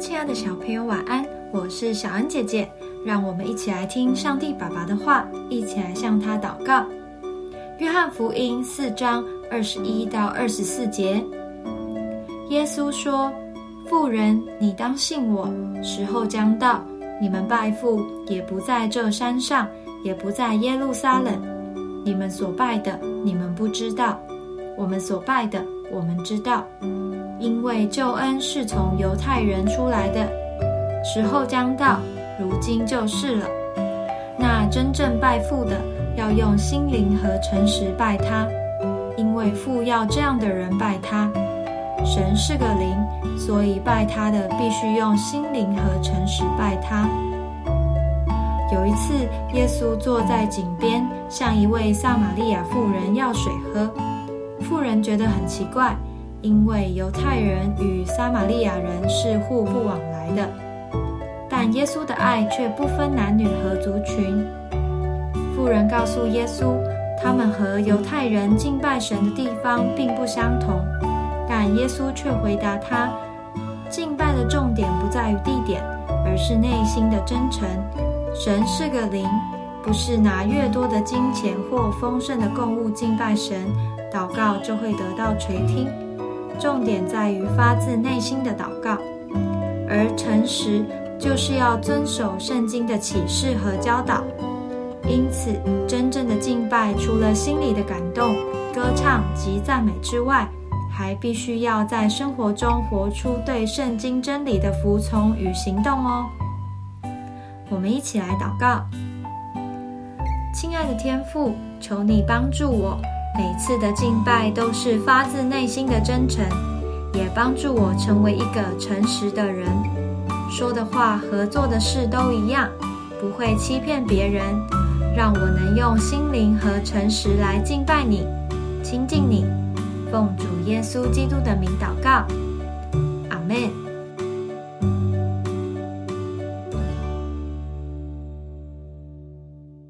亲爱的小朋友，晚安！我是小恩姐姐，让我们一起来听上帝爸爸的话，一起来向他祷告。约翰福音四章二十一到二十四节，耶稣说：“富人，你当信我，时候将到，你们拜父也不在这山上，也不在耶路撒冷。你们所拜的，你们不知道；我们所拜的，我们知道。”因为救恩是从犹太人出来的，时候将到，如今就是了。那真正拜父的，要用心灵和诚实拜他，因为父要这样的人拜他。神是个灵，所以拜他的必须用心灵和诚实拜他。有一次，耶稣坐在井边，向一位撒玛利亚妇人要水喝。妇人觉得很奇怪。因为犹太人与撒玛利亚人是互不往来的，但耶稣的爱却不分男女和族群。妇人告诉耶稣，他们和犹太人敬拜神的地方并不相同，但耶稣却回答他：敬拜的重点不在于地点，而是内心的真诚。神是个灵，不是拿越多的金钱或丰盛的供物敬拜神，祷告就会得到垂听。重点在于发自内心的祷告，而诚实就是要遵守圣经的启示和教导。因此，真正的敬拜除了心里的感动、歌唱及赞美之外，还必须要在生活中活出对圣经真理的服从与行动哦。我们一起来祷告：亲爱的天父，求你帮助我。每次的敬拜都是发自内心的真诚，也帮助我成为一个诚实的人，说的话和做的事都一样，不会欺骗别人，让我能用心灵和诚实来敬拜你，亲近你，奉主耶稣基督的名祷告。阿门